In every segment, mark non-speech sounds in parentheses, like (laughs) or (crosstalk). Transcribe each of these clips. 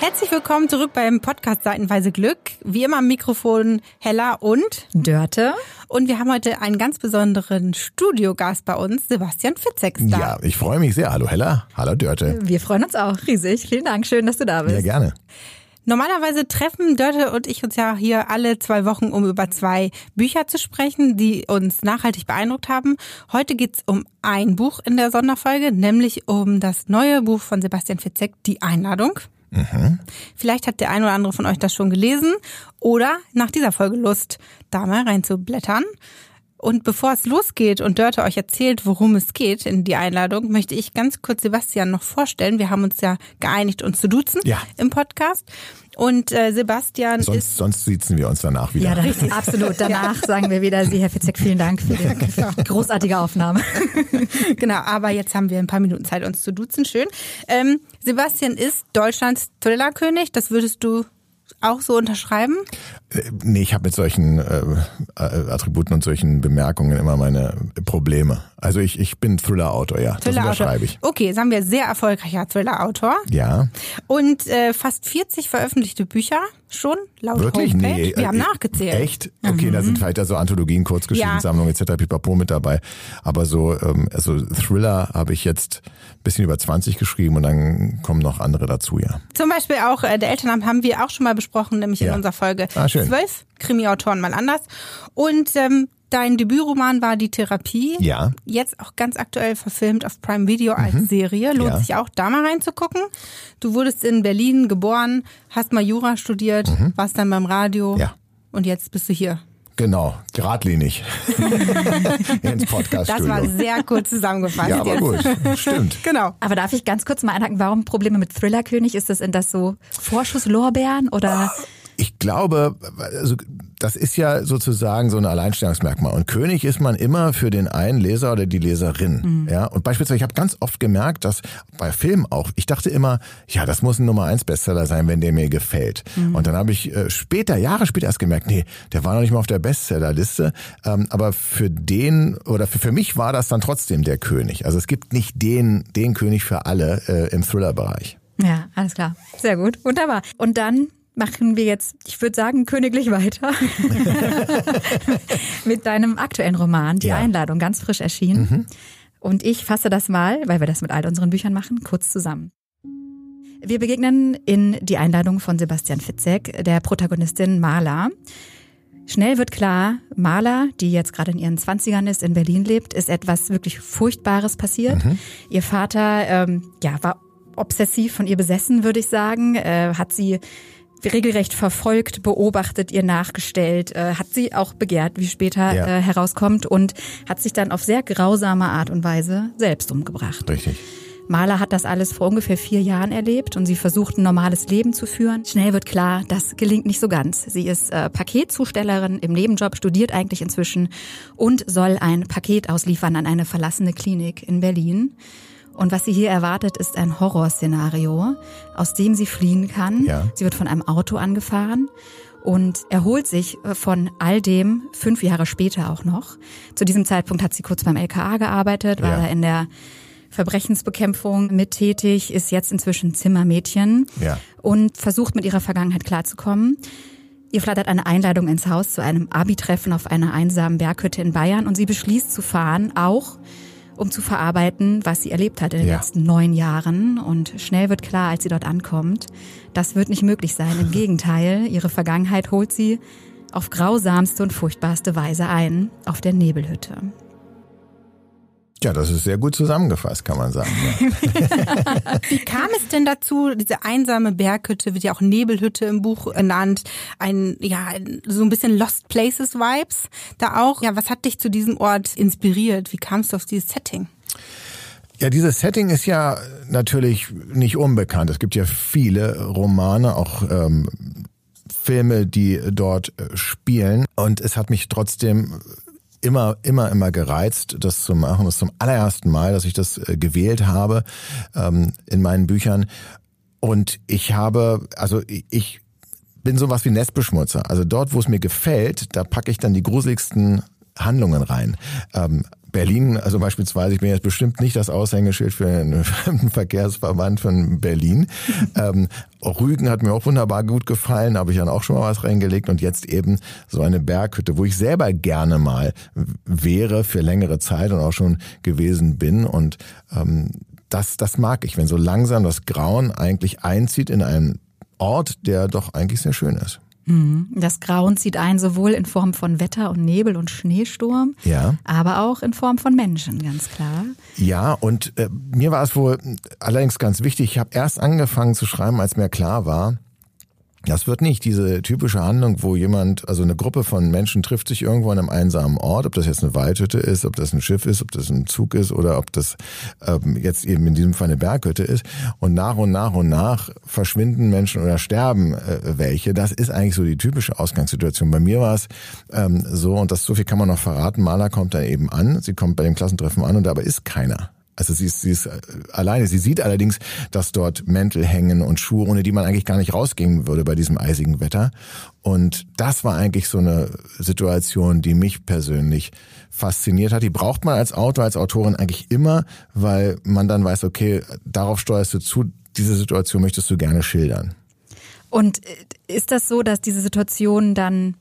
Herzlich willkommen zurück beim Podcast Seitenweise Glück. Wie immer am Mikrofon Hella und Dörte. Und wir haben heute einen ganz besonderen Studiogast bei uns, Sebastian Fitzek. Da. Ja, ich freue mich sehr. Hallo Hella, hallo Dörte. Wir freuen uns auch riesig. Vielen Dank, schön, dass du da bist. Ja, gerne. Normalerweise treffen Dörte und ich uns ja hier alle zwei Wochen, um über zwei Bücher zu sprechen, die uns nachhaltig beeindruckt haben. Heute geht's um ein Buch in der Sonderfolge, nämlich um das neue Buch von Sebastian Fitzek, Die Einladung. Mhm. Vielleicht hat der ein oder andere von euch das schon gelesen oder nach dieser Folge Lust, da mal reinzublättern. Und bevor es losgeht und Dörte euch erzählt, worum es geht in die Einladung, möchte ich ganz kurz Sebastian noch vorstellen. Wir haben uns ja geeinigt, uns zu duzen ja. im Podcast. Und äh, Sebastian sonst, ist... Sonst sitzen wir uns danach wieder. Ja, richtig. absolut. Danach ja. sagen wir wieder, Sie, Herr Fitzek, vielen Dank für die genau. großartige Aufnahme. (laughs) genau, aber jetzt haben wir ein paar Minuten Zeit, uns zu duzen. Schön. Ähm, Sebastian ist Deutschlands Thrillerkönig. Das würdest du auch so unterschreiben? Äh, nee, ich habe mit solchen äh, äh, Attributen und solchen Bemerkungen immer meine Probleme. Also ich, ich bin Thriller-Autor, ja. Thriller das unterschreibe ich. Okay, sagen wir sehr erfolgreicher Thriller-Autor. Ja. Und äh, fast 40 veröffentlichte Bücher schon, laut Wirklich? Homepage. Nee. Wir haben äh, nachgezählt. Echt? Okay, mhm. da sind vielleicht so Anthologien, Kurzgeschichtensammlungen ja. etc. pipapo mit dabei. Aber so ähm, also Thriller habe ich jetzt ein bisschen über 20 geschrieben und dann kommen noch andere dazu, ja. Zum Beispiel auch äh, der Elternabend haben wir auch schon mal besprochen, nämlich ja. in unserer Folge ah, schön. 12. Krimi-Autoren mal anders. Und ähm, Dein Debütroman war Die Therapie. Ja. Jetzt auch ganz aktuell verfilmt auf Prime Video als mhm. Serie. Lohnt ja. sich auch, da mal reinzugucken. Du wurdest in Berlin geboren, hast mal Jura studiert, mhm. warst dann beim Radio. Ja. Und jetzt bist du hier. Genau, geradlinig (laughs) ins Podcast. Das war sehr kurz zusammengefasst. Ja, aber gut, stimmt. (laughs) Genau. Aber darf ich ganz kurz mal einhaken, warum Probleme mit Thriller-König? Ist das, sind das so Vorschusslorbeeren oder? Ich glaube, also das ist ja sozusagen so ein Alleinstellungsmerkmal. Und König ist man immer für den einen Leser oder die Leserin. Mhm. Ja, und beispielsweise, ich habe ganz oft gemerkt, dass bei Filmen auch, ich dachte immer, ja, das muss ein Nummer eins Bestseller sein, wenn der mir gefällt. Mhm. Und dann habe ich äh, später, Jahre später erst gemerkt, nee, der war noch nicht mal auf der Bestsellerliste. Ähm, aber für den oder für, für mich war das dann trotzdem der König. Also es gibt nicht den, den König für alle äh, im Thriller-Bereich. Ja, alles klar. Sehr gut. Wunderbar. Und dann machen wir jetzt, ich würde sagen, königlich weiter (laughs) mit deinem aktuellen Roman, Die ja. Einladung, ganz frisch erschienen. Mhm. Und ich fasse das mal, weil wir das mit all unseren Büchern machen, kurz zusammen. Wir begegnen in Die Einladung von Sebastian Fitzek, der Protagonistin Marla. Schnell wird klar, Marla, die jetzt gerade in ihren Zwanzigern ist, in Berlin lebt, ist etwas wirklich Furchtbares passiert. Mhm. Ihr Vater ähm, ja, war obsessiv von ihr besessen, würde ich sagen, äh, hat sie regelrecht verfolgt, beobachtet, ihr nachgestellt, äh, hat sie auch begehrt, wie später ja. äh, herauskommt, und hat sich dann auf sehr grausame Art und Weise selbst umgebracht. Richtig. Maler hat das alles vor ungefähr vier Jahren erlebt und sie versucht ein normales Leben zu führen. Schnell wird klar, das gelingt nicht so ganz. Sie ist äh, Paketzustellerin im Nebenjob, studiert eigentlich inzwischen und soll ein Paket ausliefern an eine verlassene Klinik in Berlin. Und was sie hier erwartet, ist ein Horrorszenario, aus dem sie fliehen kann. Ja. Sie wird von einem Auto angefahren und erholt sich äh, von all dem fünf Jahre später auch noch. Zu diesem Zeitpunkt hat sie kurz beim LKA gearbeitet, war ja. in der Verbrechensbekämpfung mit tätig, ist jetzt inzwischen Zimmermädchen ja. und versucht mit ihrer Vergangenheit klarzukommen. Ihr flattert eine Einladung ins Haus zu einem Abi-Treffen auf einer einsamen Berghütte in Bayern und sie beschließt zu fahren, auch um zu verarbeiten, was sie erlebt hat in den ja. letzten neun Jahren. Und schnell wird klar, als sie dort ankommt, das wird nicht möglich sein. Im Gegenteil, ihre Vergangenheit holt sie auf grausamste und furchtbarste Weise ein, auf der Nebelhütte. Ja, das ist sehr gut zusammengefasst, kann man sagen. Ja. (laughs) Wie kam es denn dazu? Diese einsame Berghütte wird ja auch Nebelhütte im Buch genannt. Ein, ja, so ein bisschen Lost Places Vibes da auch. Ja, was hat dich zu diesem Ort inspiriert? Wie kamst du auf dieses Setting? Ja, dieses Setting ist ja natürlich nicht unbekannt. Es gibt ja viele Romane, auch ähm, Filme, die dort äh, spielen. Und es hat mich trotzdem immer, immer, immer gereizt, das zu machen. Das ist zum allerersten Mal, dass ich das äh, gewählt habe ähm, in meinen Büchern. Und ich habe, also ich bin sowas wie Nestbeschmutzer. Also dort, wo es mir gefällt, da packe ich dann die gruseligsten Handlungen rein. Ähm, Berlin, also beispielsweise, ich bin jetzt bestimmt nicht das Aushängeschild für einen (laughs) Verkehrsverband von Berlin. ähm, Rügen hat mir auch wunderbar gut gefallen, habe ich dann auch schon mal was reingelegt und jetzt eben so eine Berghütte, wo ich selber gerne mal wäre für längere Zeit und auch schon gewesen bin und ähm, das, das mag ich, wenn so langsam das Grauen eigentlich einzieht in einen Ort, der doch eigentlich sehr schön ist. Mhm. Das Grauen zieht ein, sowohl in Form von Wetter und Nebel und Schneesturm, ja. aber auch in Form von Menschen, ganz klar. Ja, und äh, mir war es wohl allerdings ganz wichtig, ich habe erst angefangen zu schreiben, als mir klar war, das wird nicht diese typische Handlung, wo jemand, also eine Gruppe von Menschen trifft sich irgendwo an einem einsamen Ort, ob das jetzt eine Waldhütte ist, ob das ein Schiff ist, ob das ein Zug ist oder ob das ähm, jetzt eben in diesem Fall eine Berghütte ist. Und nach und nach und nach verschwinden Menschen oder sterben äh, welche. Das ist eigentlich so die typische Ausgangssituation. Bei mir war es ähm, so, und das so viel kann man noch verraten, Maler kommt da eben an, sie kommt bei dem Klassentreffen an und dabei ist keiner. Also sie ist, sie ist äh, alleine. Sie sieht allerdings, dass dort Mäntel hängen und Schuhe, ohne die man eigentlich gar nicht rausgehen würde bei diesem eisigen Wetter. Und das war eigentlich so eine Situation, die mich persönlich fasziniert hat. Die braucht man als Autor, als Autorin eigentlich immer, weil man dann weiß, okay, darauf steuerst du zu, diese Situation möchtest du gerne schildern. Und äh, ist das so, dass diese Situation dann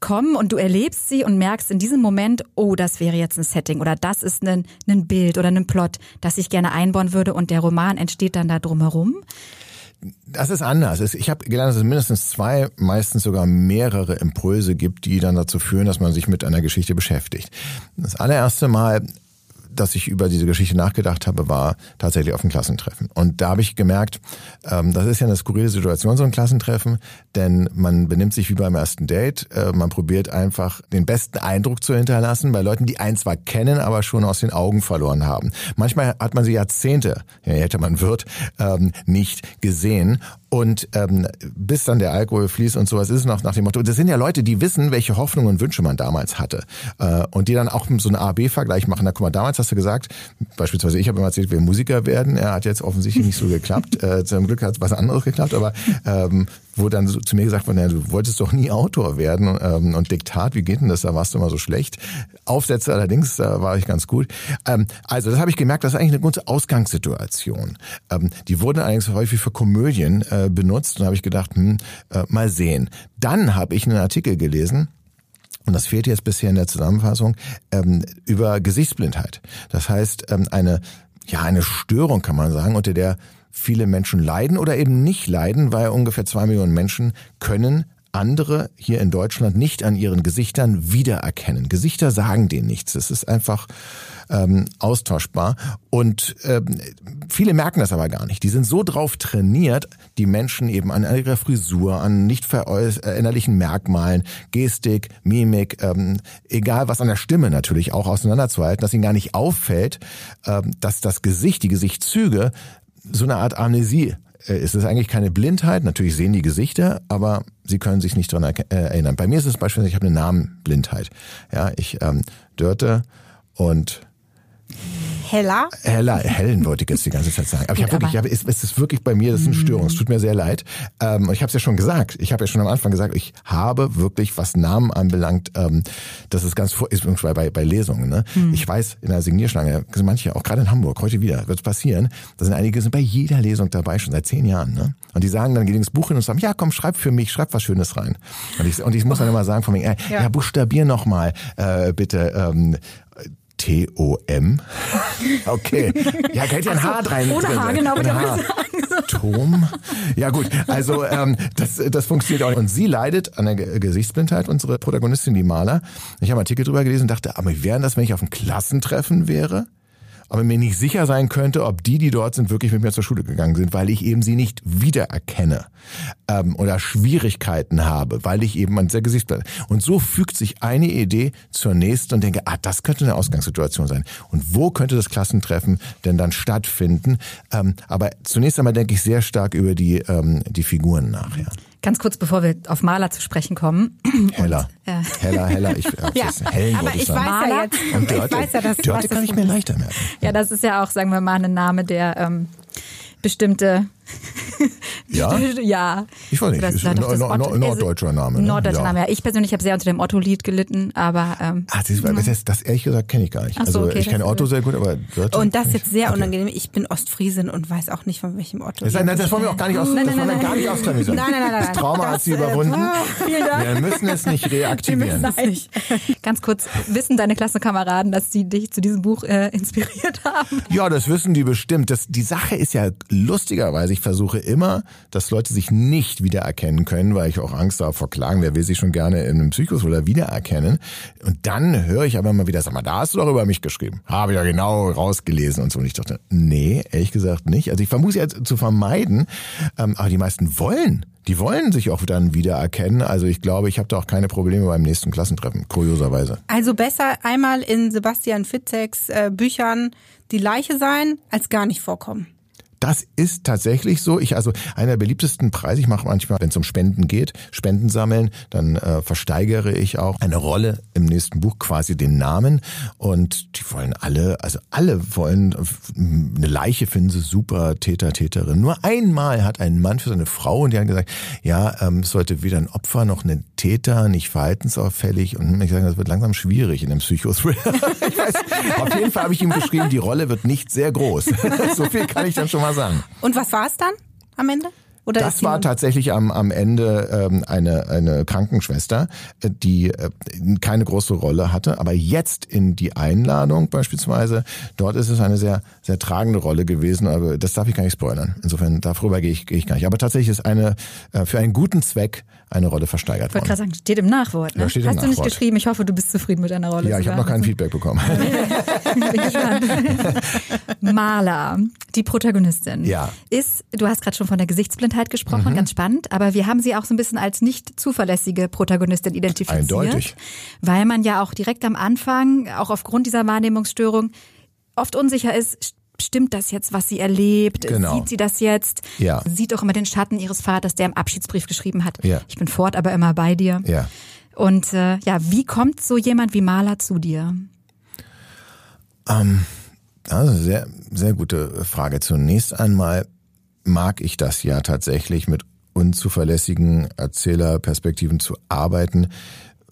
kommen und du erlebst sie und merkst in diesem Moment, oh, das wäre jetzt ein Setting oder das ist ein, ein Bild oder ein Plot, das ich gerne einbauen würde und der Roman entsteht dann da drumherum? Das ist anders. Ich habe gelernt, dass es mindestens zwei, meistens sogar mehrere Impulse gibt, die dann dazu führen, dass man sich mit einer Geschichte beschäftigt. Das allererste Mal dass ich über diese Geschichte nachgedacht habe, war tatsächlich auf dem Klassentreffen. Und da habe ich gemerkt, ähm, das ist ja eine skurrile Situation, so ein Klassentreffen, denn man benimmt sich wie beim ersten Date. Äh, man probiert einfach den besten Eindruck zu hinterlassen bei Leuten, die einen zwar kennen, aber schon aus den Augen verloren haben. Manchmal hat man sie Jahrzehnte, je älter man wird, ähm, nicht gesehen. Und ähm, bis dann der Alkohol fließt und sowas ist noch nach dem Motto, das sind ja Leute, die wissen, welche Hoffnungen und Wünsche man damals hatte. Äh, und die dann auch so einen A-B-Vergleich machen. Na guck mal, damals hast du gesagt, beispielsweise ich habe immer erzählt, wir Musiker werden. Er hat jetzt offensichtlich nicht so geklappt. (laughs) äh, zum Glück hat was anderes geklappt, aber ähm, wo dann so zu mir gesagt wurde, ja, du wolltest doch nie Autor werden ähm, und Diktat, wie geht denn das? Da warst du immer so schlecht. Aufsätze allerdings, da war ich ganz gut. Ähm, also das habe ich gemerkt, das ist eigentlich eine gute Ausgangssituation. Ähm, die wurden allerdings häufig für Komödien äh, benutzt und habe ich gedacht, hm, äh, mal sehen. Dann habe ich einen Artikel gelesen, und das fehlt jetzt bisher in der Zusammenfassung, ähm, über Gesichtsblindheit. Das heißt, ähm, eine, ja, eine Störung kann man sagen, unter der viele Menschen leiden oder eben nicht leiden, weil ungefähr zwei Millionen Menschen können andere hier in Deutschland nicht an ihren Gesichtern wiedererkennen. Gesichter sagen denen nichts. Es ist einfach ähm, austauschbar. Und ähm, viele merken das aber gar nicht. Die sind so drauf trainiert, die Menschen eben an ihrer Frisur, an nicht veränderlichen Merkmalen, Gestik, Mimik, ähm, egal was an der Stimme natürlich auch auseinanderzuhalten, dass ihnen gar nicht auffällt, ähm, dass das Gesicht, die Gesichtszüge so eine Art Amnesie äh, ist es eigentlich keine Blindheit. Natürlich sehen die Gesichter, aber sie können sich nicht daran äh, erinnern. Bei mir ist es beispielsweise, ich habe eine Namenblindheit. Ja, ich ähm, Dörte und Heller? Heller, hellen wollte ich jetzt die ganze Zeit sagen. Aber Gut, ich habe wirklich, ich hab, es, es ist wirklich bei mir, das ist eine Störung. Es tut mir sehr leid. Ähm, ich habe es ja schon gesagt. Ich habe ja schon am Anfang gesagt, ich habe wirklich, was Namen anbelangt, ähm, das ist ganz vor, ist bei, bei Lesungen. Ne? Mhm. Ich weiß, in der Signierschlange sind manche, auch gerade in Hamburg, heute wieder, wird es passieren. Da sind einige, sind bei jeder Lesung dabei, schon seit zehn Jahren. Ne? Und die sagen dann, gehen ins Buch hin und sagen, ja, komm, schreib für mich, schreib was Schönes rein. Und ich, und ich muss dann immer sagen, von mir, äh, ja. ja, buchstabier noch mal, äh, bitte. Ähm, T-O-M. (laughs) Okay. Ja, hätte ja ein H rein. Ohne H, genau. Ein H. Tom. Ja gut, also ähm, das, das funktioniert auch nicht. Und sie leidet an der Gesichtsblindheit, unsere Protagonistin, die Maler. Ich habe einen Artikel drüber gelesen und dachte, aber wie wäre das, wenn ich auf ein Klassentreffen wäre? Aber mir nicht sicher sein könnte, ob die, die dort sind, wirklich mit mir zur Schule gegangen sind, weil ich eben sie nicht wiedererkenne ähm, oder Schwierigkeiten habe, weil ich eben ein sehr Gesicht bin. Und so fügt sich eine Idee zur nächsten und denke, ah, das könnte eine Ausgangssituation sein. Und wo könnte das Klassentreffen denn dann stattfinden? Ähm, aber zunächst einmal denke ich sehr stark über die, ähm, die Figuren nach. Ja. Ganz kurz, bevor wir auf Maler zu sprechen kommen. Heller. Und, äh, Heller, heller. Ich, (laughs) Ja, hellen aber ich sagen. weiß ja jetzt, Und ich Dörte, weiß ja, dass Dörte kann ich mir leichter merken. Ja, das ist ja auch, sagen wir mal, ein Name, der ähm, bestimmte. (laughs) Ja? ja. Ich weiß nicht, Das ist ein doch das nor- nor- Otto- norddeutscher Name. Ne? Norddeutscher ja. Name, ja. Ich persönlich habe sehr unter dem Otto-Lied gelitten, aber ähm, Ah, das, das, das ehrlich gesagt kenne ich gar nicht. Ach so, also okay, ich kenne das- Otto sehr gut, aber Dörte Und das ich- jetzt sehr okay. unangenehm. Ich bin Ostfriesin und weiß auch nicht, von welchem Otto. Das, nein, das wollen wir auch gar nicht aus, Nein, das nein, wir nein, gar nicht ausklamüsern. Nein, nein, nein, nein, Das Trauma nein. hat sie Das, äh, überwunden. (laughs) Wir müssen es nicht (laughs) reaktivieren. Nein. Ganz kurz, wissen deine Klassenkameraden, dass sie dich zu diesem Buch äh, inspiriert haben? Ja, das wissen die bestimmt. Das, die Sache ist ja lustigerweise, ich versuche immer, dass Leute sich nicht wiedererkennen können, weil ich auch Angst habe vor Klagen. Wer will sich schon gerne in einem Psychothriller wiedererkennen? Und dann höre ich aber immer wieder, sag mal, da hast du doch über mich geschrieben. Habe ich ja genau rausgelesen und so. Und ich dachte, nee, ehrlich gesagt nicht. Also ich vermute ja zu vermeiden, ähm, aber die meisten wollen. Die wollen sich auch dann wiedererkennen. Also ich glaube, ich habe da auch keine Probleme beim nächsten Klassentreffen, kurioserweise. Also besser einmal in Sebastian Fitzeks äh, Büchern die Leiche sein, als gar nicht vorkommen. Das ist tatsächlich so. Ich also einer der beliebtesten Preise. Ich mache manchmal, wenn es um Spenden geht, Spenden sammeln, dann äh, versteigere ich auch eine Rolle im nächsten Buch, quasi den Namen. Und die wollen alle, also alle wollen eine Leiche finden sie super Täter, Täterin. Nur einmal hat ein Mann für seine Frau und die hat gesagt, ja, ähm, es sollte weder ein Opfer noch ein Täter, nicht verhaltensauffällig. Und ich sage, das wird langsam schwierig in einem Psychothriller. (laughs) auf jeden Fall habe ich ihm geschrieben, die Rolle wird nicht sehr groß. (laughs) so viel kann ich dann schon mal sagen. Und was war es dann am Ende? Oder Das war tatsächlich am, am Ende ähm, eine, eine Krankenschwester, äh, die äh, keine große Rolle hatte, aber jetzt in die Einladung beispielsweise, dort ist es eine sehr, sehr tragende Rolle gewesen, aber das darf ich gar nicht spoilern. Insofern, darüber gehe ich, gehe ich gar nicht. Aber tatsächlich ist eine äh, für einen guten Zweck eine Rolle versteigert Ich wollte worden. gerade sagen, steht im Nachwort. Ne? Ja, steht im Hast du nicht Nachwort. geschrieben? Ich hoffe, du bist zufrieden mit deiner Rolle. Ja, ich habe noch kein Feedback bekommen. (laughs) Bin gespannt. (laughs) Maler, die Protagonistin, Ja. ist, du hast gerade schon von der Gesichtsblindheit gesprochen, ganz spannend, aber wir haben sie auch so ein bisschen als nicht zuverlässige Protagonistin identifiziert. Eindeutig. Weil man ja auch direkt am Anfang, auch aufgrund dieser Wahrnehmungsstörung, oft unsicher ist, st- stimmt das jetzt, was sie erlebt? Genau. Sieht sie das jetzt? Ja. Sieht auch immer den Schatten ihres Vaters, der im Abschiedsbrief geschrieben hat, Ja. ich bin fort, aber immer bei dir. Ja. Und äh, ja, wie kommt so jemand wie Maler zu dir? Also sehr, sehr gute Frage. Zunächst einmal mag ich das ja tatsächlich mit unzuverlässigen Erzählerperspektiven zu arbeiten,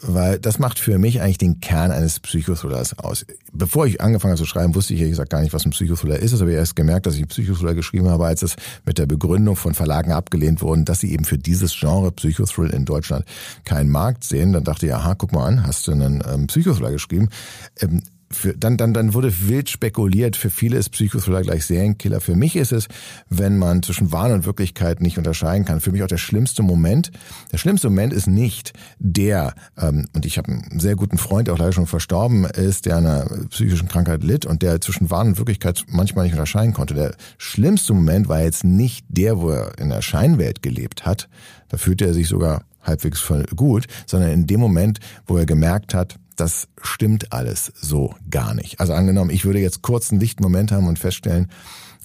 weil das macht für mich eigentlich den Kern eines Psychothrillers aus. Bevor ich angefangen habe zu schreiben, wusste ich ehrlich gesagt gar nicht, was ein Psychothriller ist. Das habe ich erst gemerkt, dass ich einen Psychothriller geschrieben habe, als es mit der Begründung von Verlagen abgelehnt wurden, dass sie eben für dieses Genre Psychothrill in Deutschland keinen Markt sehen. Dann dachte ich, aha, guck mal an, hast du einen ähm, Psychothriller geschrieben. Ähm, für, dann, dann, dann wurde wild spekuliert. Für viele ist Psychothriller gleich Serienkiller. Für mich ist es, wenn man zwischen Wahn und Wirklichkeit nicht unterscheiden kann, für mich auch der schlimmste Moment. Der schlimmste Moment ist nicht der, ähm, und ich habe einen sehr guten Freund, der auch leider schon verstorben ist, der einer psychischen Krankheit litt und der zwischen Wahn und Wirklichkeit manchmal nicht unterscheiden konnte. Der schlimmste Moment war jetzt nicht der, wo er in der Scheinwelt gelebt hat. Da fühlte er sich sogar halbwegs voll gut, sondern in dem Moment, wo er gemerkt hat, das stimmt alles so gar nicht. Also angenommen, ich würde jetzt kurz einen lichten haben und feststellen,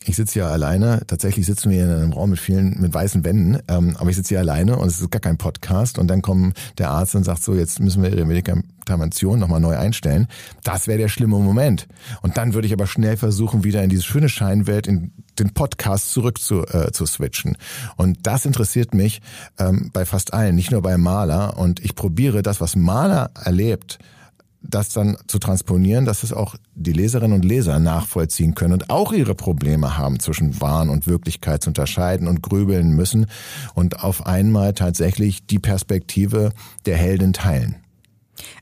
ich sitze hier alleine. Tatsächlich sitzen wir in einem Raum mit vielen, mit weißen Wänden. Ähm, aber ich sitze hier alleine und es ist gar kein Podcast. Und dann kommt der Arzt und sagt so, jetzt müssen wir Ihre Medikamentation nochmal neu einstellen. Das wäre der schlimme Moment. Und dann würde ich aber schnell versuchen, wieder in diese schöne Scheinwelt, in den Podcast zurück zu, äh, zu switchen. Und das interessiert mich ähm, bei fast allen, nicht nur bei Maler. Und ich probiere das, was Maler erlebt, das dann zu transponieren, dass es auch die Leserinnen und Leser nachvollziehen können und auch ihre Probleme haben, zwischen Wahn und Wirklichkeit zu unterscheiden und grübeln müssen und auf einmal tatsächlich die Perspektive der Heldin teilen.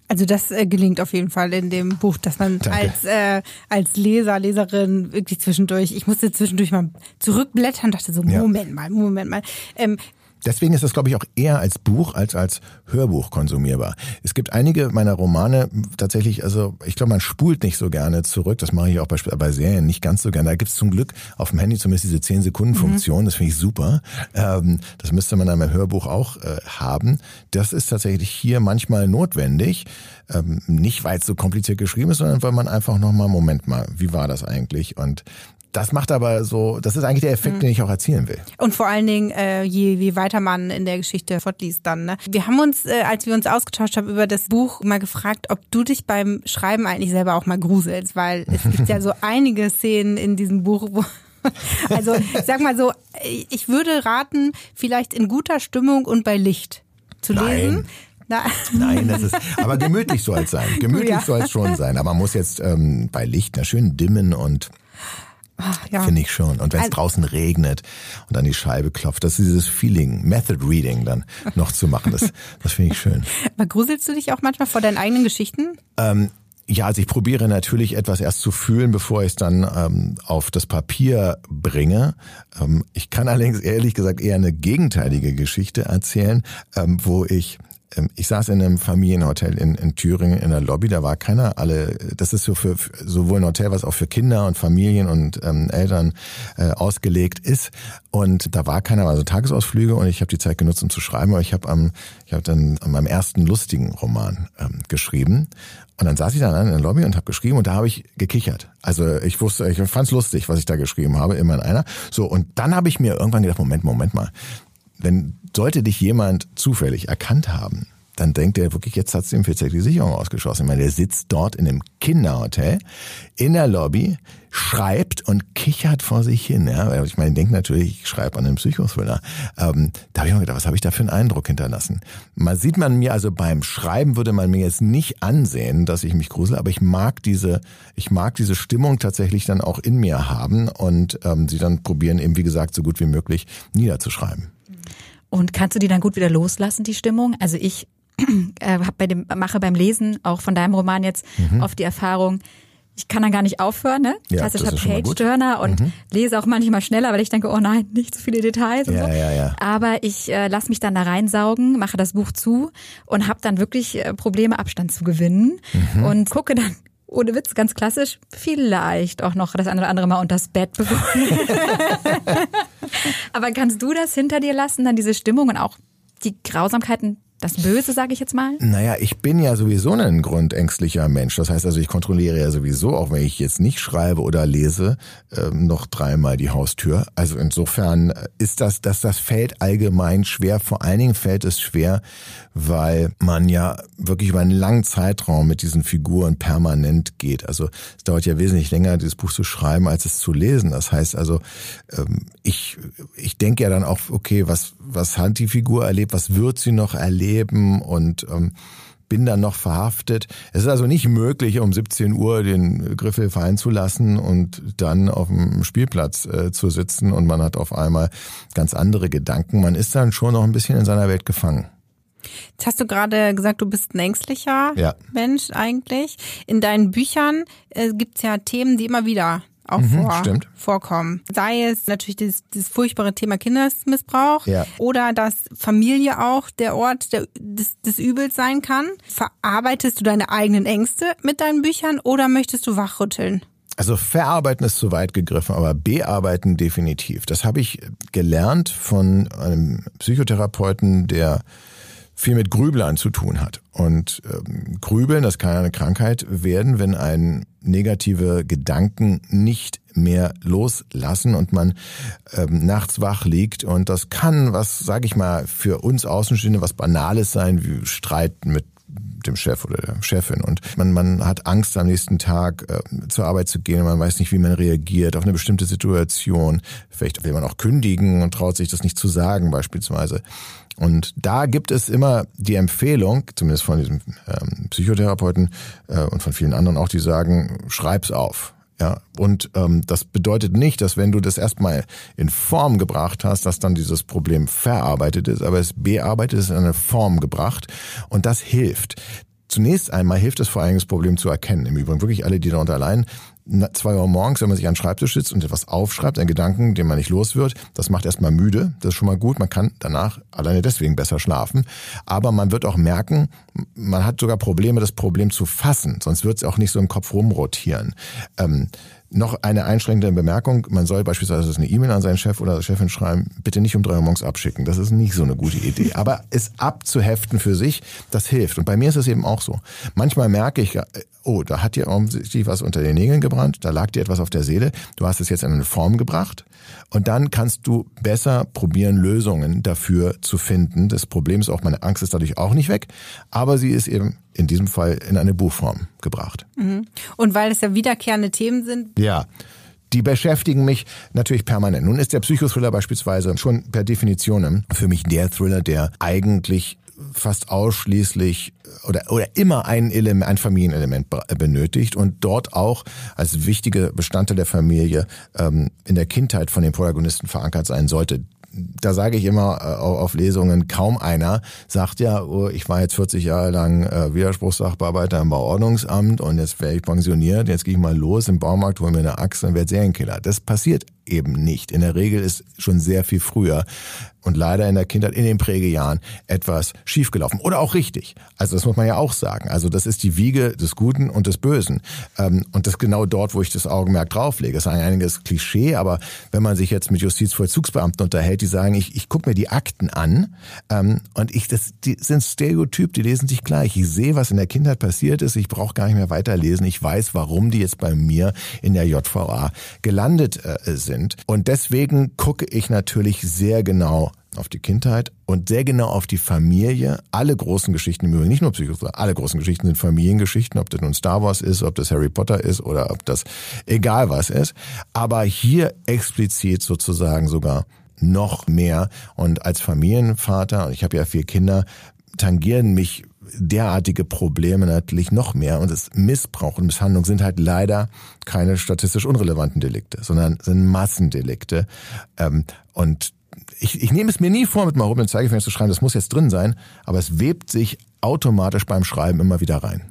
Also das äh, gelingt auf jeden Fall in dem Buch, dass man Danke. als äh, als Leser, Leserin wirklich zwischendurch, ich musste zwischendurch mal zurückblättern, dachte so, Ja. Moment mal, Moment mal. Ähm, Deswegen ist das, glaube ich, auch eher als Buch als als Hörbuch konsumierbar. Es gibt einige meiner Romane tatsächlich, also ich glaube, man spult nicht so gerne zurück. Das mache ich auch beispielsweise bei Serien nicht ganz so gerne. Da gibt es zum Glück auf dem Handy zumindest diese 10-Sekunden-Funktion. Das finde ich super. Ähm, das müsste man dann beim Hörbuch auch äh, haben. Das ist tatsächlich hier manchmal notwendig. Ähm, nicht, weil es so kompliziert geschrieben ist, sondern weil man einfach nochmal, Moment mal, wie war das eigentlich? Und das macht aber so, das ist eigentlich der Effekt, mhm. den ich auch erzielen will. Und vor allen Dingen, äh, je, je weiter man in der Geschichte fortliest dann. Ne? Wir haben uns, äh, als wir uns ausgetauscht haben über das Buch, mal gefragt, ob du dich beim Schreiben eigentlich selber auch mal gruselst, weil es (laughs) gibt ja so einige Szenen in diesem Buch, wo (laughs) also sag mal so, ich würde raten, vielleicht in guter Stimmung und bei Licht zu lesen. Na. Nein, das ist, aber gemütlich soll es sein. (laughs) Gemütlich ja. soll es schon sein. Aber man muss jetzt ähm, bei Licht na, schön dimmen und ja. Finde ich schon. Und wenn es draußen regnet und dann die Scheibe klopft, das ist dieses Feeling, Method Reading dann noch zu machen, das, das finde ich schön. (laughs) Aber gruselst du dich auch manchmal vor deinen eigenen Geschichten? Ähm, ja, also ich probiere natürlich etwas erst zu fühlen, bevor ich es dann ähm, auf das Papier bringe. Ähm, ich kann allerdings ehrlich gesagt eher eine gegenteilige Geschichte erzählen, ähm, wo ich ich saß in einem Familienhotel in, in Thüringen in der Lobby, da war keiner. Alle, das ist so für sowohl ein Hotel, was auch für Kinder und Familien und ähm, Eltern äh, ausgelegt ist. Und da war keiner, also Tagesausflüge und ich habe die Zeit genutzt, um zu schreiben. Aber ich habe am, ich habe dann an meinem ersten lustigen Roman ähm, geschrieben. Und dann saß ich dann in der Lobby und habe geschrieben und da habe ich gekichert. Also ich wusste, ich fand's lustig, was ich da geschrieben habe, immer in einer. So und dann habe ich mir irgendwann gedacht, Moment, Moment mal, wenn sollte dich jemand zufällig erkannt haben, dann denkt er wirklich, jetzt hat's dem tatsächlich die Sicherung ausgeschossen. Ich meine, der sitzt dort in einem Kinderhotel in der Lobby, schreibt und kichert vor sich hin. Ja? Ich meine, denkt natürlich, ich schreibe an einem Psychothriller. Ähm, da habe ich mir gedacht, was habe ich da für einen Eindruck hinterlassen? Man sieht man mir also beim Schreiben würde man mir jetzt nicht ansehen, dass ich mich grusel, aber ich mag diese, ich mag diese Stimmung tatsächlich dann auch in mir haben und ähm, sie dann probieren eben wie gesagt so gut wie möglich niederzuschreiben. Und kannst du die dann gut wieder loslassen, die Stimmung? Also ich (clears throat) äh, hab bei dem, mache beim Lesen auch von deinem Roman jetzt mhm. oft die Erfahrung, ich kann dann gar nicht aufhören, ne? Ja, Klassischer Page-Turner und mhm. lese auch manchmal schneller, weil ich denke, oh nein, nicht so viele Details und ja, so. Ja, ja. Aber ich äh, lasse mich dann da reinsaugen, mache das Buch zu und habe dann wirklich äh, Probleme, Abstand zu gewinnen mhm. und gucke dann ohne Witz, ganz klassisch, vielleicht auch noch das eine oder andere Mal unter das Bett. (laughs) (laughs) Aber kannst du das hinter dir lassen, dann diese Stimmung und auch die Grausamkeiten das Böse, sage ich jetzt mal? Naja, ich bin ja sowieso ein grundängstlicher Mensch. Das heißt also, ich kontrolliere ja sowieso, auch wenn ich jetzt nicht schreibe oder lese, ähm, noch dreimal die Haustür. Also insofern ist das, dass das fällt allgemein schwer. Vor allen Dingen fällt es schwer, weil man ja wirklich über einen langen Zeitraum mit diesen Figuren permanent geht. Also es dauert ja wesentlich länger, dieses Buch zu schreiben, als es zu lesen. Das heißt also, ähm, ich, ich denke ja dann auch, okay, was, was hat die Figur erlebt, was wird sie noch erleben und ähm, bin dann noch verhaftet. Es ist also nicht möglich, um 17 Uhr den Griffel fallen zu lassen und dann auf dem Spielplatz äh, zu sitzen und man hat auf einmal ganz andere Gedanken. Man ist dann schon noch ein bisschen in seiner Welt gefangen. Jetzt hast du gerade gesagt, du bist ein ängstlicher ja. Mensch eigentlich. In deinen Büchern äh, gibt's ja Themen, die immer wieder auch mhm, vor, vorkommen. Sei es natürlich das, das furchtbare Thema Kindesmissbrauch ja. oder dass Familie auch der Ort der, des, des Übels sein kann. Verarbeitest du deine eigenen Ängste mit deinen Büchern oder möchtest du wachrütteln? Also verarbeiten ist zu weit gegriffen, aber bearbeiten definitiv. Das habe ich gelernt von einem Psychotherapeuten, der viel mit Grüblern zu tun hat. Und ähm, Grübeln, das kann eine Krankheit werden, wenn ein negative Gedanken nicht mehr loslassen und man ähm, nachts wach liegt. Und das kann, was sage ich mal, für uns Außenstehende was Banales sein, wie Streit mit dem Chef oder der Chefin. Und man, man hat Angst, am nächsten Tag äh, zur Arbeit zu gehen. Man weiß nicht, wie man reagiert auf eine bestimmte Situation. Vielleicht will man auch kündigen und traut sich das nicht zu sagen, beispielsweise. Und da gibt es immer die Empfehlung, zumindest von diesem ähm, Psychotherapeuten äh, und von vielen anderen auch, die sagen, schreib's auf. Ja, und ähm, das bedeutet nicht, dass wenn du das erstmal in Form gebracht hast, dass dann dieses Problem verarbeitet ist, aber es bearbeitet ist in eine Form gebracht und das hilft. Zunächst einmal hilft es vor allem, das Problem zu erkennen. Im Übrigen wirklich alle, die darunter allein zwei Uhr morgens, wenn man sich an den Schreibtisch sitzt und etwas aufschreibt, einen Gedanken, den man nicht los wird, das macht erstmal müde. Das ist schon mal gut. Man kann danach alleine deswegen besser schlafen. Aber man wird auch merken, man hat sogar Probleme, das Problem zu fassen. Sonst wird es auch nicht so im Kopf rumrotieren. Ähm, noch eine einschränkende Bemerkung. Man soll beispielsweise eine E-Mail an seinen Chef oder Chefin schreiben, bitte nicht um drei Uhr morgens abschicken. Das ist nicht so eine gute Idee. Aber es abzuheften für sich, das hilft. Und bei mir ist es eben auch so. Manchmal merke ich, oh, da hat dir offensichtlich was unter den Nägeln gebrannt, da lag dir etwas auf der Seele, du hast es jetzt in eine Form gebracht und dann kannst du besser probieren, Lösungen dafür zu finden. Das Problem ist auch, meine Angst ist dadurch auch nicht weg, aber sie ist eben in diesem Fall in eine Buchform gebracht. Mhm. Und weil es ja wiederkehrende Themen sind? Ja. Die beschäftigen mich natürlich permanent. Nun ist der Psychothriller beispielsweise schon per Definition für mich der Thriller, der eigentlich fast ausschließlich oder, oder immer ein Element, ein Familienelement benötigt und dort auch als wichtige Bestandteil der Familie ähm, in der Kindheit von den Protagonisten verankert sein sollte da sage ich immer äh, auf Lesungen, kaum einer sagt ja, oh, ich war jetzt 40 Jahre lang äh, Widerspruchssachbearbeiter im Bauordnungsamt und jetzt wäre ich pensioniert, jetzt gehe ich mal los im Baumarkt, hole mir eine Axt und werde Serienkiller. Das passiert eben nicht. In der Regel ist schon sehr viel früher und leider in der Kindheit, in den Prägejahren etwas schiefgelaufen. Oder auch richtig. Also das muss man ja auch sagen. Also das ist die Wiege des Guten und des Bösen. Ähm, und das ist genau dort, wo ich das Augenmerk drauflege. Das ist ein einiges Klischee, aber wenn man sich jetzt mit Justizvollzugsbeamten unterhält, die sagen, ich, ich gucke mir die Akten an ähm, und ich, das die sind Stereotyp, die lesen sich gleich. Ich sehe, was in der Kindheit passiert ist. Ich brauche gar nicht mehr weiterlesen. Ich weiß, warum die jetzt bei mir in der JVA gelandet äh, sind sind. Und deswegen gucke ich natürlich sehr genau auf die Kindheit und sehr genau auf die Familie. Alle großen Geschichten nicht nur Psychothriller, alle großen Geschichten sind Familiengeschichten, ob das nun Star Wars ist, ob das Harry Potter ist oder ob das egal was ist. Aber hier explizit sozusagen sogar noch mehr. Und als Familienvater, ich habe ja vier Kinder, tangieren mich derartige Probleme natürlich noch mehr. Und das Missbrauch und Misshandlung sind halt leider keine statistisch unrelevanten Delikte, sondern sind Massendelikte. Ähm, und ich, ich nehme es mir nie vor, mit mal mit Zeigefinger zu schreiben, das muss jetzt drin sein, aber es webt sich automatisch beim Schreiben immer wieder rein.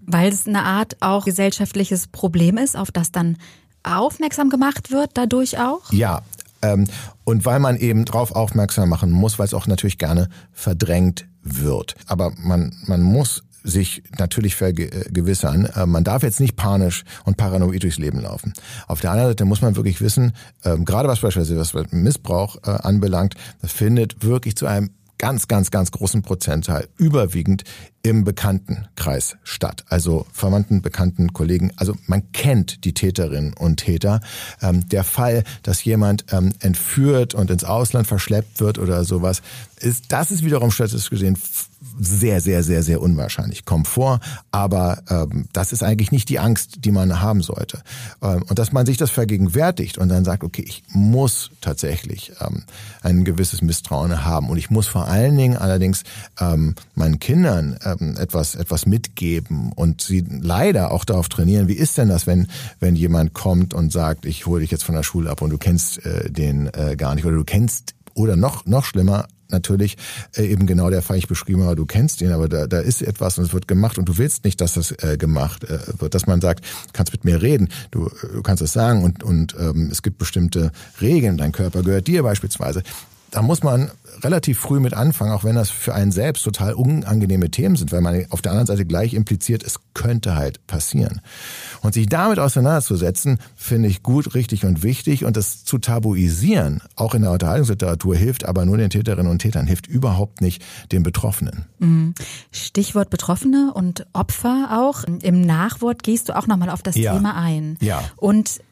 Weil es eine Art auch gesellschaftliches Problem ist, auf das dann aufmerksam gemacht wird, dadurch auch? Ja, ähm, und weil man eben darauf aufmerksam machen muss, weil es auch natürlich gerne verdrängt wird. Aber man, man muss sich natürlich vergewissern, äh, man darf jetzt nicht panisch und paranoid durchs Leben laufen. Auf der anderen Seite muss man wirklich wissen, ähm, gerade was beispielsweise was Missbrauch äh, anbelangt, das findet wirklich zu einem ganz, ganz, ganz großen Prozentteil überwiegend im Bekanntenkreis statt. Also Verwandten, Bekannten, Kollegen. Also man kennt die Täterinnen und Täter. Ähm, der Fall, dass jemand ähm, entführt und ins Ausland verschleppt wird oder sowas, ist, das ist wiederum statistisch gesehen sehr, sehr, sehr, sehr unwahrscheinlich. Kommt vor, aber ähm, das ist eigentlich nicht die Angst, die man haben sollte. Ähm, und dass man sich das vergegenwärtigt und dann sagt, okay, ich muss tatsächlich ähm, ein gewisses Misstrauen haben und ich muss vor allen Dingen allerdings ähm, meinen Kindern ähm, etwas, etwas mitgeben und sie leider auch darauf trainieren, wie ist denn das, wenn, wenn jemand kommt und sagt, ich hole dich jetzt von der Schule ab und du kennst äh, den äh, gar nicht oder du kennst oder noch, noch schlimmer, natürlich äh, eben genau der Fall. Ich beschrieben habe, du kennst ihn, aber da, da ist etwas und es wird gemacht und du willst nicht, dass das äh, gemacht äh, wird, dass man sagt, kannst mit mir reden, du, du kannst es sagen und, und ähm, es gibt bestimmte Regeln, dein Körper gehört dir beispielsweise da muss man relativ früh mit anfangen, auch wenn das für einen selbst total unangenehme Themen sind, weil man auf der anderen Seite gleich impliziert, es könnte halt passieren. Und sich damit auseinanderzusetzen, finde ich gut, richtig und wichtig. Und das zu tabuisieren, auch in der Unterhaltungsliteratur, hilft aber nur den Täterinnen und Tätern, hilft überhaupt nicht den Betroffenen. Mhm. Stichwort Betroffene und Opfer auch. Im Nachwort gehst du auch nochmal auf das ja. Thema ein. Ja. Und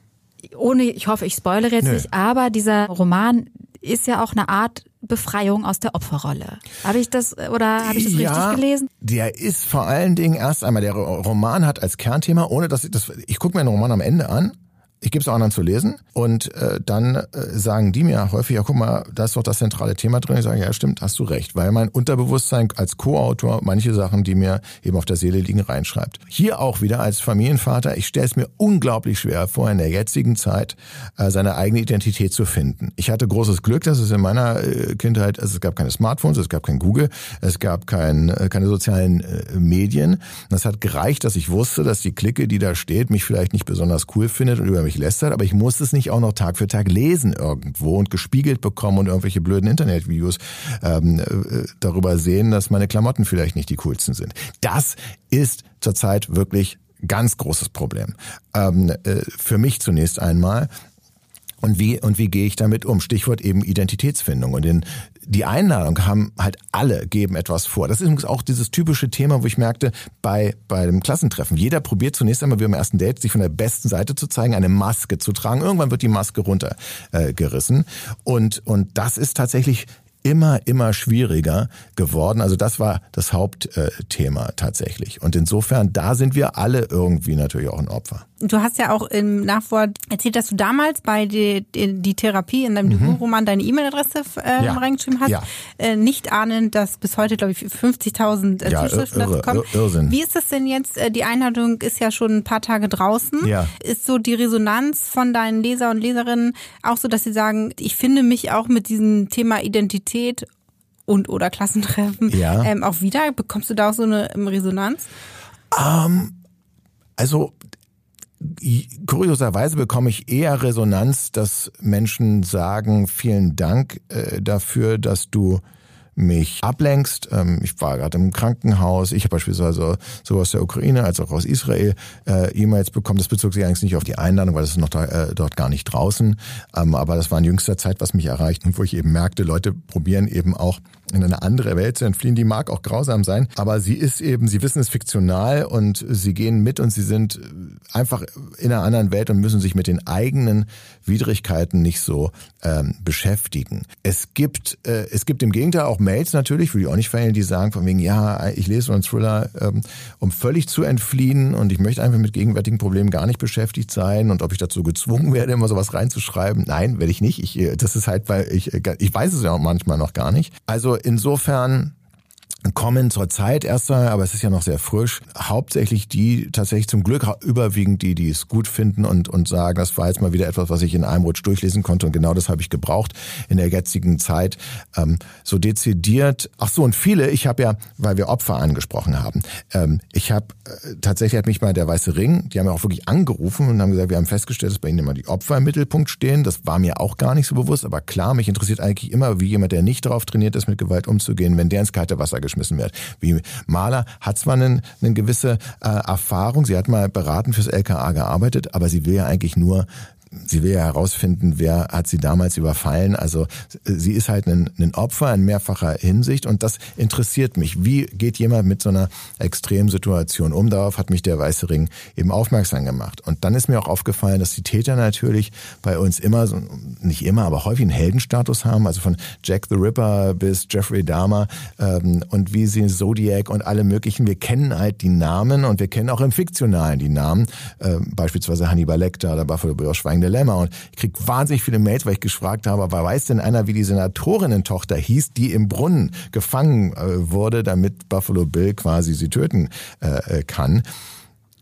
ohne, ich hoffe, ich spoilere jetzt Nö. nicht, aber dieser Roman ist ja auch eine Art Befreiung aus der Opferrolle. Habe ich das oder habe ich das ja, richtig gelesen? Der ist vor allen Dingen erst einmal, der Roman hat als Kernthema, ohne dass ich das, ich gucke mir den Roman am Ende an ich gebe es auch anderen zu lesen und äh, dann äh, sagen die mir häufig, ja guck mal, da ist doch das zentrale Thema drin. Ich sage, ja stimmt, hast du recht, weil mein Unterbewusstsein als Co-Autor manche Sachen, die mir eben auf der Seele liegen, reinschreibt. Hier auch wieder als Familienvater, ich stelle es mir unglaublich schwer vor, in der jetzigen Zeit äh, seine eigene Identität zu finden. Ich hatte großes Glück, dass es in meiner äh, Kindheit, also es gab keine Smartphones, es gab kein Google, es gab kein, äh, keine sozialen äh, Medien. Das hat gereicht, dass ich wusste, dass die Clique, die da steht, mich vielleicht nicht besonders cool findet und über mich mich lästert, aber ich muss es nicht auch noch Tag für Tag lesen irgendwo und gespiegelt bekommen und irgendwelche blöden Internetvideos ähm, äh, darüber sehen, dass meine Klamotten vielleicht nicht die coolsten sind. Das ist zurzeit wirklich Ganz großes Problem. Ähm, äh, für mich zunächst einmal. Und wie, und wie gehe ich damit um? Stichwort eben Identitätsfindung. Und in, die Einladung haben halt alle geben etwas vor. Das ist übrigens auch dieses typische Thema, wo ich merkte, bei, bei dem Klassentreffen. Jeder probiert zunächst einmal wie beim ersten Date, sich von der besten Seite zu zeigen, eine Maske zu tragen. Irgendwann wird die Maske runtergerissen. Äh, und, und das ist tatsächlich immer, immer schwieriger geworden. Also das war das Hauptthema tatsächlich. Und insofern, da sind wir alle irgendwie natürlich auch ein Opfer. Du hast ja auch im Nachwort erzählt, dass du damals bei die, die Therapie in deinem mhm. Debütroman deine E-Mail-Adresse äh, ja. reingeschrieben hast. Ja. Äh, nicht ahnend, dass bis heute, glaube ich, 50.000 äh, ja, Zuschriften irre, kommen. Irrsinn. Wie ist das denn jetzt? Äh, die Einladung ist ja schon ein paar Tage draußen. Ja. Ist so die Resonanz von deinen Leser und Leserinnen auch so, dass sie sagen, ich finde mich auch mit diesem Thema Identität und oder Klassentreffen ja. ähm, auch wieder? Bekommst du da auch so eine Resonanz? Um, ähm, also kurioserweise bekomme ich eher Resonanz, dass Menschen sagen, vielen Dank äh, dafür, dass du mich ablenkst. Ähm, ich war gerade im Krankenhaus. Ich habe beispielsweise sowohl aus der Ukraine als auch aus Israel äh, E-Mails bekommen. Das bezog sich eigentlich nicht auf die Einladung, weil das ist noch da, äh, dort gar nicht draußen. Ähm, aber das war in jüngster Zeit, was mich erreicht und wo ich eben merkte, Leute probieren eben auch in eine andere Welt zu entfliehen. Die mag auch grausam sein, aber sie ist eben, sie wissen es fiktional und sie gehen mit und sie sind einfach in einer anderen Welt und müssen sich mit den eigenen Widrigkeiten nicht so ähm, beschäftigen. Es gibt, äh, es gibt im Gegenteil auch Mails natürlich, würde ich auch nicht verhehlen, die sagen von wegen, ja, ich lese so einen Thriller, ähm, um völlig zu entfliehen und ich möchte einfach mit gegenwärtigen Problemen gar nicht beschäftigt sein und ob ich dazu gezwungen werde, immer sowas reinzuschreiben. Nein, werde ich nicht. Ich, äh, das ist halt, weil ich, äh, ich weiß es ja auch manchmal noch gar nicht. Also insofern kommen zur Zeit erst einmal, aber es ist ja noch sehr frisch, hauptsächlich die tatsächlich zum Glück überwiegend die, die es gut finden und, und sagen, das war jetzt mal wieder etwas, was ich in einem Rutsch durchlesen konnte und genau das habe ich gebraucht in der jetzigen Zeit. Ähm, so dezidiert, ach so und viele, ich habe ja, weil wir Opfer angesprochen haben, ähm, ich habe äh, tatsächlich hat mich mal der Weiße Ring, die haben ja auch wirklich angerufen und haben gesagt, wir haben festgestellt, dass bei ihnen immer die Opfer im Mittelpunkt stehen. Das war mir auch gar nicht so bewusst, aber klar, mich interessiert eigentlich immer, wie jemand, der nicht darauf trainiert ist, mit Gewalt umzugehen, wenn der ins kalte Wasser geschmissen wird. Wie Maler hat zwar eine, eine gewisse äh, Erfahrung, sie hat mal beraten fürs LKA gearbeitet, aber sie will ja eigentlich nur sie will ja herausfinden, wer hat sie damals überfallen. Also sie ist halt ein, ein Opfer in mehrfacher Hinsicht und das interessiert mich. Wie geht jemand mit so einer Extremsituation um? Darauf hat mich der Weiße Ring eben aufmerksam gemacht. Und dann ist mir auch aufgefallen, dass die Täter natürlich bei uns immer, nicht immer, aber häufig einen Heldenstatus haben. Also von Jack the Ripper bis Jeffrey Dahmer ähm, und wie sie Zodiac und alle möglichen. Wir kennen halt die Namen und wir kennen auch im Fiktionalen die Namen. Ähm, beispielsweise Hannibal Lecter oder Buffalo Bill Schweigen Dilemma. Und ich krieg wahnsinnig viele Mails, weil ich gefragt habe, aber weiß denn einer, wie die Senatorinnen-Tochter hieß, die im Brunnen gefangen äh, wurde, damit Buffalo Bill quasi sie töten äh, äh kann?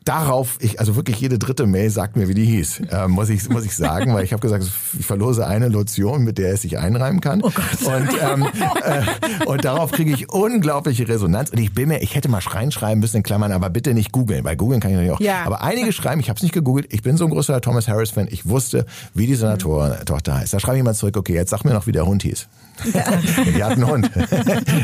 Darauf, ich, also wirklich jede dritte Mail sagt mir, wie die hieß, äh, muss ich muss ich sagen, weil ich habe gesagt, ich verlose eine Lotion, mit der es sich einreimen kann. Oh. Und, ähm, äh, und darauf kriege ich unglaubliche Resonanz. Und ich bin mir, ich hätte mal schreien schreiben müssen in Klammern, aber bitte nicht googeln, weil googeln kann ich natürlich auch. Ja. Aber einige schreiben, ich habe es nicht gegoogelt, ich bin so ein großer Thomas Harris-Fan, ich wusste, wie die Senatorin-Tochter heißt. Da schreibe ich mal zurück, okay, jetzt sag mir noch, wie der Hund hieß. Ja. Die hat einen Hund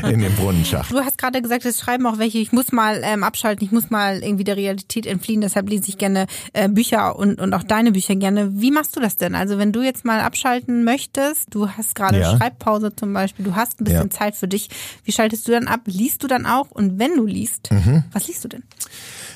in dem Brunnenschacht. Du hast gerade gesagt, es schreiben auch welche, ich muss mal ähm, abschalten, ich muss mal irgendwie der Realität entfliehen, deshalb lese ich gerne äh, Bücher und, und auch deine Bücher gerne. Wie machst du das denn? Also wenn du jetzt mal abschalten möchtest, du hast gerade ja. Schreibpause zum Beispiel, du hast ein bisschen ja. Zeit für dich, wie schaltest du dann ab? Liest du dann auch? Und wenn du liest, mhm. was liest du denn?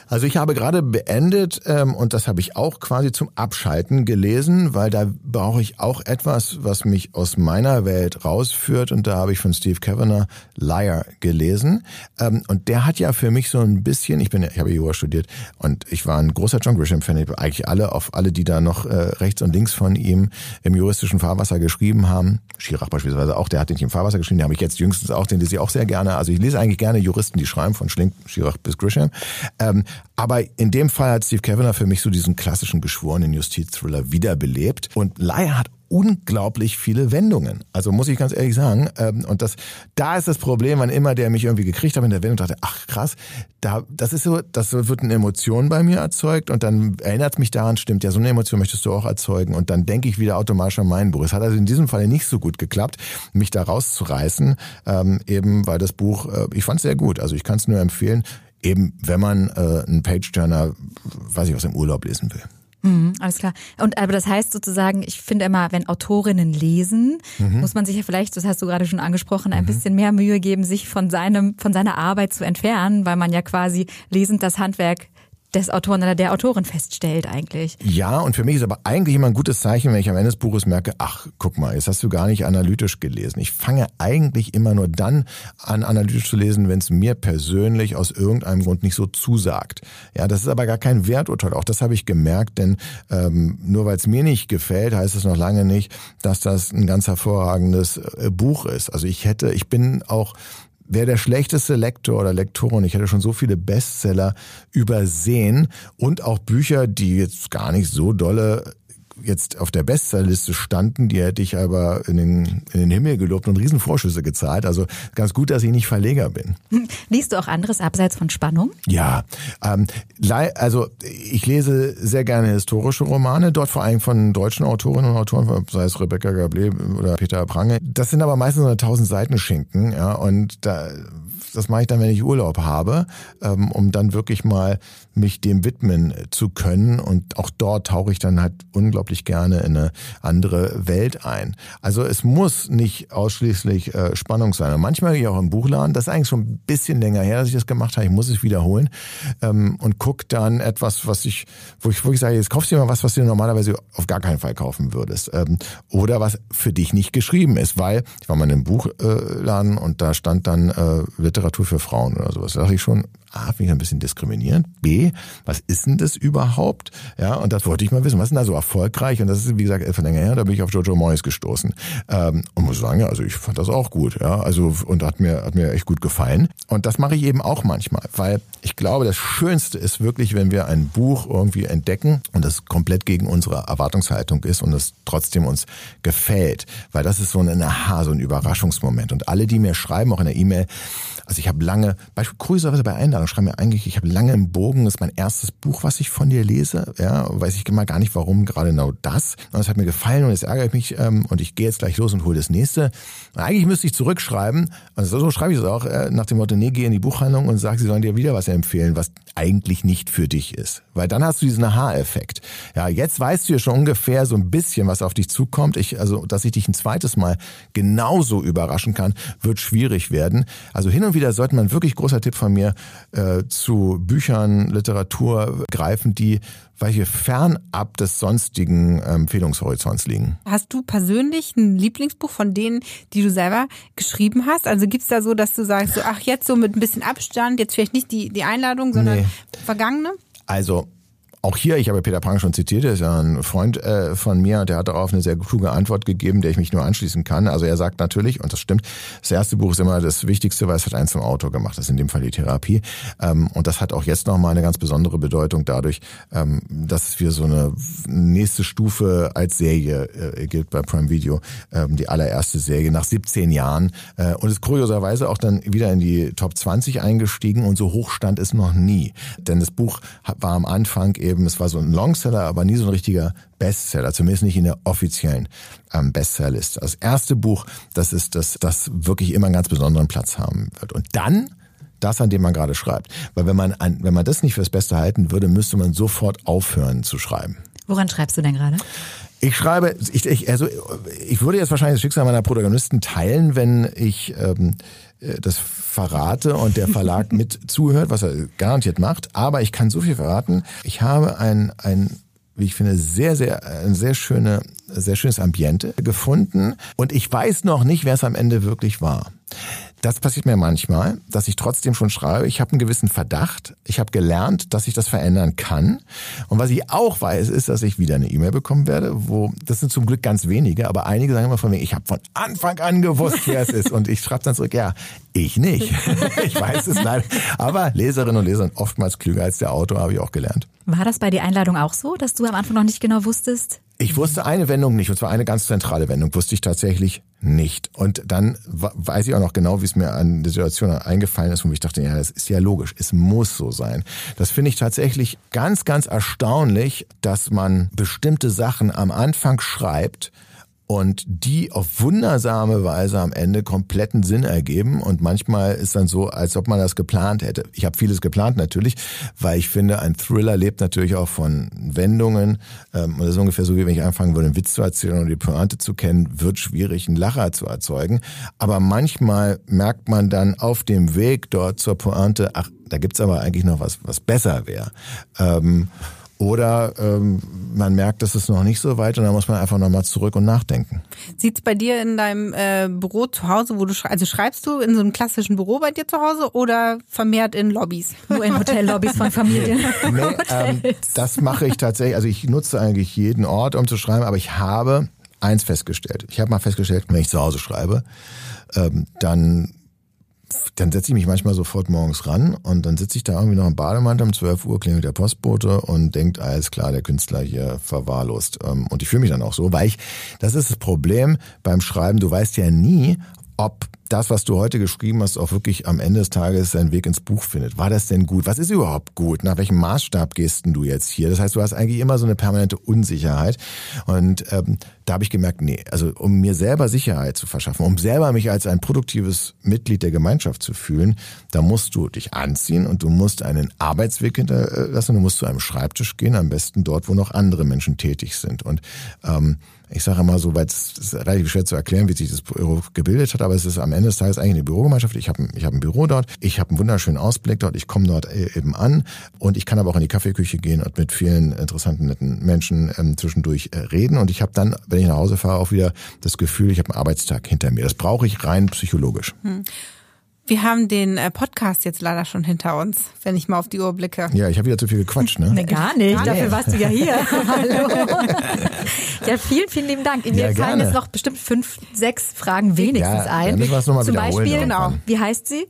Also ich habe gerade beendet ähm, und das habe ich auch quasi zum Abschalten gelesen, weil da brauche ich auch etwas, was mich aus meiner Welt rausführt und da habe ich von Steve Kavanagh Liar gelesen ähm, und der hat ja für mich so ein bisschen, ich bin, ich habe Jura studiert und ich war ein großer John Grisham Fan, eigentlich alle auf alle, die da noch äh, rechts und links von ihm im juristischen Fahrwasser geschrieben haben, Schirach beispielsweise auch, der hat den nicht im Fahrwasser geschrieben, den habe ich jetzt jüngstens auch, den lese ich auch sehr gerne. Also ich lese eigentlich gerne Juristen, die schreiben von Schlink, Schirach bis Grisham. Ähm, aber in dem Fall hat Steve Kavanagh für mich so diesen klassischen geschworenen Justiz-Thriller wiederbelebt. Und Lai hat unglaublich viele Wendungen. Also muss ich ganz ehrlich sagen. Ähm, und das, da ist das Problem, wann immer der mich irgendwie gekriegt hat in der Wendung, dachte, ach krass, da, das ist so, das wird eine Emotion bei mir erzeugt und dann erinnert mich daran, stimmt, ja, so eine Emotion möchtest du auch erzeugen und dann denke ich wieder automatisch an mein Buch. Es hat also in diesem Fall nicht so gut geklappt, mich da rauszureißen, ähm, eben weil das Buch, äh, ich fand es sehr gut. Also ich kann es nur empfehlen eben, wenn man äh, einen Page-Turner, weiß ich, aus dem Urlaub lesen will. Mhm, alles klar. Und aber das heißt sozusagen, ich finde immer, wenn Autorinnen lesen, mhm. muss man sich ja vielleicht, das hast du gerade schon angesprochen, ein mhm. bisschen mehr Mühe geben, sich von seinem, von seiner Arbeit zu entfernen, weil man ja quasi lesend das Handwerk des Autoren oder der Autorin feststellt eigentlich. Ja, und für mich ist aber eigentlich immer ein gutes Zeichen, wenn ich am Ende des Buches merke, ach, guck mal, jetzt hast du gar nicht analytisch gelesen. Ich fange eigentlich immer nur dann an, analytisch zu lesen, wenn es mir persönlich aus irgendeinem Grund nicht so zusagt. Ja, das ist aber gar kein Werturteil. Auch das habe ich gemerkt, denn ähm, nur weil es mir nicht gefällt, heißt es noch lange nicht, dass das ein ganz hervorragendes äh, Buch ist. Also ich hätte, ich bin auch wäre der schlechteste Lektor oder Lektorin. Ich hätte schon so viele Bestseller übersehen und auch Bücher, die jetzt gar nicht so dolle jetzt auf der Bestsellerliste standen, die hätte ich aber in den, in den Himmel gelobt und Riesenvorschüsse gezahlt. Also ganz gut, dass ich nicht Verleger bin. Hm. Liest du auch anderes abseits von Spannung? Ja, ähm, also ich lese sehr gerne historische Romane, dort vor allem von deutschen Autorinnen und Autoren, sei es Rebecca Gablé oder Peter Prange. Das sind aber meistens so eine tausend Seiten Schinken, ja, und da das mache ich dann, wenn ich Urlaub habe, ähm, um dann wirklich mal mich dem widmen zu können. Und auch dort tauche ich dann halt unglaublich gerne in eine andere Welt ein. Also es muss nicht ausschließlich äh, Spannung sein. Und manchmal gehe ich auch im Buchladen. Das ist eigentlich schon ein bisschen länger her, dass ich das gemacht habe. Ich muss es wiederholen ähm, und guck dann etwas, was ich, wo ich wirklich sage, jetzt kaufst du dir mal was, was du normalerweise auf gar keinen Fall kaufen würdest. Ähm, oder was für dich nicht geschrieben ist, weil ich war mal in einem Buchladen und da stand dann äh, Literatur für Frauen oder sowas. Da dachte ich schon, A, finde ich ein bisschen diskriminierend. B, was ist denn das überhaupt? Ja, und das wollte ich mal wissen. Was ist denn da so erfolgreich? Und das ist, wie gesagt, etwas länger her, da bin ich auf Jojo Moyes gestoßen. Ähm, und muss sagen, ja, also ich fand das auch gut. Ja, also, und hat mir, hat mir echt gut gefallen. Und das mache ich eben auch manchmal, weil ich glaube, das Schönste ist wirklich, wenn wir ein Buch irgendwie entdecken und das komplett gegen unsere Erwartungshaltung ist und es trotzdem uns gefällt. Weil das ist so ein Aha, so ein Überraschungsmoment. Und alle, die mir schreiben, auch in der E-Mail, also ich habe lange, beispielsweise bei Einladung, schreiben mir eigentlich, ich habe lange im Bogen, ist mein erstes Buch, was ich von dir lese. Ja, weiß ich immer gar nicht, warum gerade genau das. Und es hat mir gefallen und es ärgert mich ähm, und ich gehe jetzt gleich los und hole das nächste. Und eigentlich müsste ich zurückschreiben, also so schreibe ich es auch, äh, nach dem Motto, nee, geh in die Buchhandlung und sag, sie sollen dir wieder was empfehlen, was eigentlich nicht für dich ist. Weil dann hast du diesen Aha-Effekt. Ja, jetzt weißt du ja schon ungefähr so ein bisschen, was auf dich zukommt. Ich, also, dass ich dich ein zweites Mal genauso überraschen kann, wird schwierig werden. Also hin und wieder sollte man wirklich großer Tipp von mir äh, zu Büchern, Literatur greifen, die welche fernab des sonstigen Empfehlungshorizonts liegen. Hast du persönlich ein Lieblingsbuch von denen, die du selber geschrieben hast? Also gibt's da so, dass du sagst, so, ach jetzt so mit ein bisschen Abstand, jetzt vielleicht nicht die, die Einladung, sondern nee. vergangene? Also auch hier, ich habe Peter Pang schon zitiert, er ist ja ein Freund äh, von mir, der hat darauf eine sehr kluge Antwort gegeben, der ich mich nur anschließen kann. Also er sagt natürlich, und das stimmt, das erste Buch ist immer das Wichtigste, weil es hat eins zum Autor gemacht, das ist in dem Fall die Therapie. Ähm, und das hat auch jetzt nochmal eine ganz besondere Bedeutung dadurch, ähm, dass wir so eine nächste Stufe als Serie äh, gilt bei Prime Video, ähm, die allererste Serie nach 17 Jahren äh, und ist kurioserweise auch dann wieder in die Top 20 eingestiegen und so hoch stand es noch nie. Denn das Buch war am Anfang eben eben, es war so ein Longseller, aber nie so ein richtiger Bestseller, zumindest nicht in der offiziellen ähm, Bestsellerliste. Das erste Buch, das ist das, das wirklich immer einen ganz besonderen Platz haben wird. Und dann das, an dem man gerade schreibt. Weil wenn man, an, wenn man das nicht fürs Beste halten würde, müsste man sofort aufhören zu schreiben. Woran schreibst du denn gerade? Ich schreibe, ich, ich, also ich würde jetzt wahrscheinlich das Schicksal meiner Protagonisten teilen, wenn ich ähm, äh, das verrate und der Verlag (laughs) mit zuhört, was er garantiert macht. Aber ich kann so viel verraten. Ich habe ein, ein wie ich finde, sehr, sehr, ein sehr schöne, sehr schönes Ambiente gefunden. Und ich weiß noch nicht, wer es am Ende wirklich war. Das passiert mir manchmal, dass ich trotzdem schon schreibe. Ich habe einen gewissen Verdacht. Ich habe gelernt, dass ich das verändern kann. Und was ich auch weiß, ist, dass ich wieder eine E-Mail bekommen werde, wo das sind zum Glück ganz wenige, aber einige sagen immer von mir, ich habe von Anfang an gewusst, wer es ist. Und ich schreibe dann zurück, ja, ich nicht. (laughs) ich weiß es leider. Aber Leserinnen und Leser sind oftmals klüger als der Autor, habe ich auch gelernt. War das bei der Einladung auch so, dass du am Anfang noch nicht genau wusstest? Ich wusste eine Wendung nicht, und zwar eine ganz zentrale Wendung, wusste ich tatsächlich nicht. Und dann weiß ich auch noch genau, wie es mir an der Situation eingefallen ist, wo ich dachte, ja, das ist ja logisch, es muss so sein. Das finde ich tatsächlich ganz, ganz erstaunlich, dass man bestimmte Sachen am Anfang schreibt, und die auf wundersame Weise am Ende kompletten Sinn ergeben und manchmal ist dann so, als ob man das geplant hätte. Ich habe vieles geplant natürlich, weil ich finde, ein Thriller lebt natürlich auch von Wendungen ähm, und das ist ungefähr so, wie wenn ich anfangen würde, einen Witz zu erzählen und die Pointe zu kennen, wird schwierig, einen Lacher zu erzeugen. Aber manchmal merkt man dann auf dem Weg dort zur Pointe, ach, da gibt's aber eigentlich noch was, was besser wäre. Ähm, oder ähm, man merkt, dass es noch nicht so weit und dann muss man einfach nochmal zurück und nachdenken. Sieht's bei dir in deinem äh, Büro zu Hause, wo du schreibst, also schreibst du in so einem klassischen Büro bei dir zu Hause oder vermehrt in Lobbys? Nur in Hotellobbys von Familien. (laughs) Nee, ähm, das mache ich tatsächlich. Also ich nutze eigentlich jeden Ort, um zu schreiben, aber ich habe eins festgestellt. Ich habe mal festgestellt, wenn ich zu Hause schreibe, ähm, dann dann setze ich mich manchmal sofort morgens ran und dann sitze ich da irgendwie noch im Bademantel, um 12 Uhr klingelt der Postbote und denkt, alles klar, der Künstler hier verwahrlost. Ähm, und ich fühle mich dann auch so, weil ich, das ist das Problem beim Schreiben, du weißt ja nie, ob das, was du heute geschrieben hast, auch wirklich am Ende des Tages seinen Weg ins Buch findet. War das denn gut? Was ist überhaupt gut? Nach welchem Maßstab gehst du jetzt hier? Das heißt, du hast eigentlich immer so eine permanente Unsicherheit. Und ähm, da habe ich gemerkt, nee, also um mir selber Sicherheit zu verschaffen, um selber mich als ein produktives Mitglied der Gemeinschaft zu fühlen, da musst du dich anziehen und du musst einen Arbeitsweg hinterlassen, du musst zu einem Schreibtisch gehen, am besten dort, wo noch andere Menschen tätig sind. Und ähm, ich sage immer so, weil es ist relativ schwer zu erklären, wie sich das Büro gebildet hat, aber es ist am Ende des Tages eigentlich eine Bürogemeinschaft. Ich habe ich hab ein Büro dort, ich habe einen wunderschönen Ausblick dort, ich komme dort äh, eben an und ich kann aber auch in die Kaffeeküche gehen und mit vielen interessanten, netten Menschen ähm, zwischendurch äh, reden und ich habe dann, wenn ich nach Hause fahre, auch wieder das Gefühl, ich habe einen Arbeitstag hinter mir. Das brauche ich rein psychologisch. Hm. Wir haben den äh, Podcast jetzt leider schon hinter uns, wenn ich mal auf die Uhr blicke. Ja, ich habe wieder zu viel gequatscht, ne? Nee, gar nicht. Gar Dafür warst du ja hier. (laughs) Hallo. ja, vielen, vielen lieben Dank. Mir ja, fallen jetzt noch bestimmt fünf, sechs Fragen wenigstens ja, ein. Dann wir es nochmal Zum Beispiel, genau. Wie heißt sie?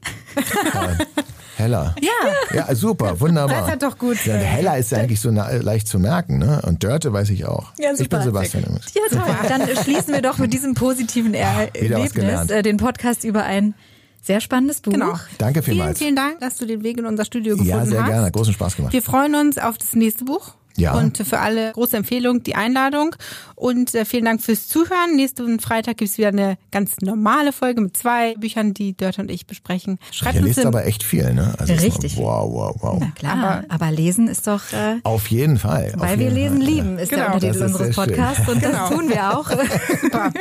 Hella. Ja. Ja, super, wunderbar. Das hat doch gut. Ja, Hella ist ja eigentlich so leicht zu merken, ne? Und Dörte weiß ich auch. Ja, super. Ich bin Sebastian Immers. Ja, toll. Dann schließen wir doch mit diesem positiven Erlebnis äh, den Podcast über ein sehr spannendes Buch. Genau. Danke vielmals. Vielen, vielen Dank, dass du den Weg in unser Studio gefunden hast. Ja, sehr hast. gerne. Großen Spaß gemacht. Wir freuen uns auf das nächste Buch. Ja. Und für alle große Empfehlung die Einladung. Und äh, vielen Dank fürs Zuhören. Nächsten Freitag gibt es wieder eine ganz normale Folge mit zwei Büchern, die Dörte und ich besprechen. Schreibt Ihr lest aber echt viel, ne? Also Richtig. Wow, wow, wow. Na klar, aber, aber lesen ist doch... Äh, auf jeden Fall. Weil wir lesen Fall, lieben, ist genau. der Untertitel unseres Podcasts. Und genau. das tun wir auch. (laughs) Super.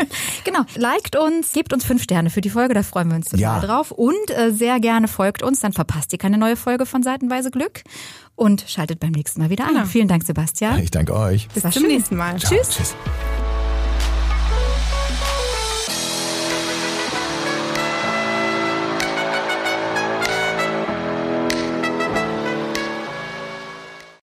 genau. Liked uns, gebt uns fünf Sterne für die Folge, da freuen wir uns total ja. drauf. Und äh, sehr gerne folgt uns, dann verpasst ihr keine neue Folge von Seitenweise Glück und schaltet beim nächsten Mal wieder ein. Genau. Vielen Dank, Sebastian. Ich danke euch. Bis zum nächsten Mal. Ciao. Tschüss. Tschüss.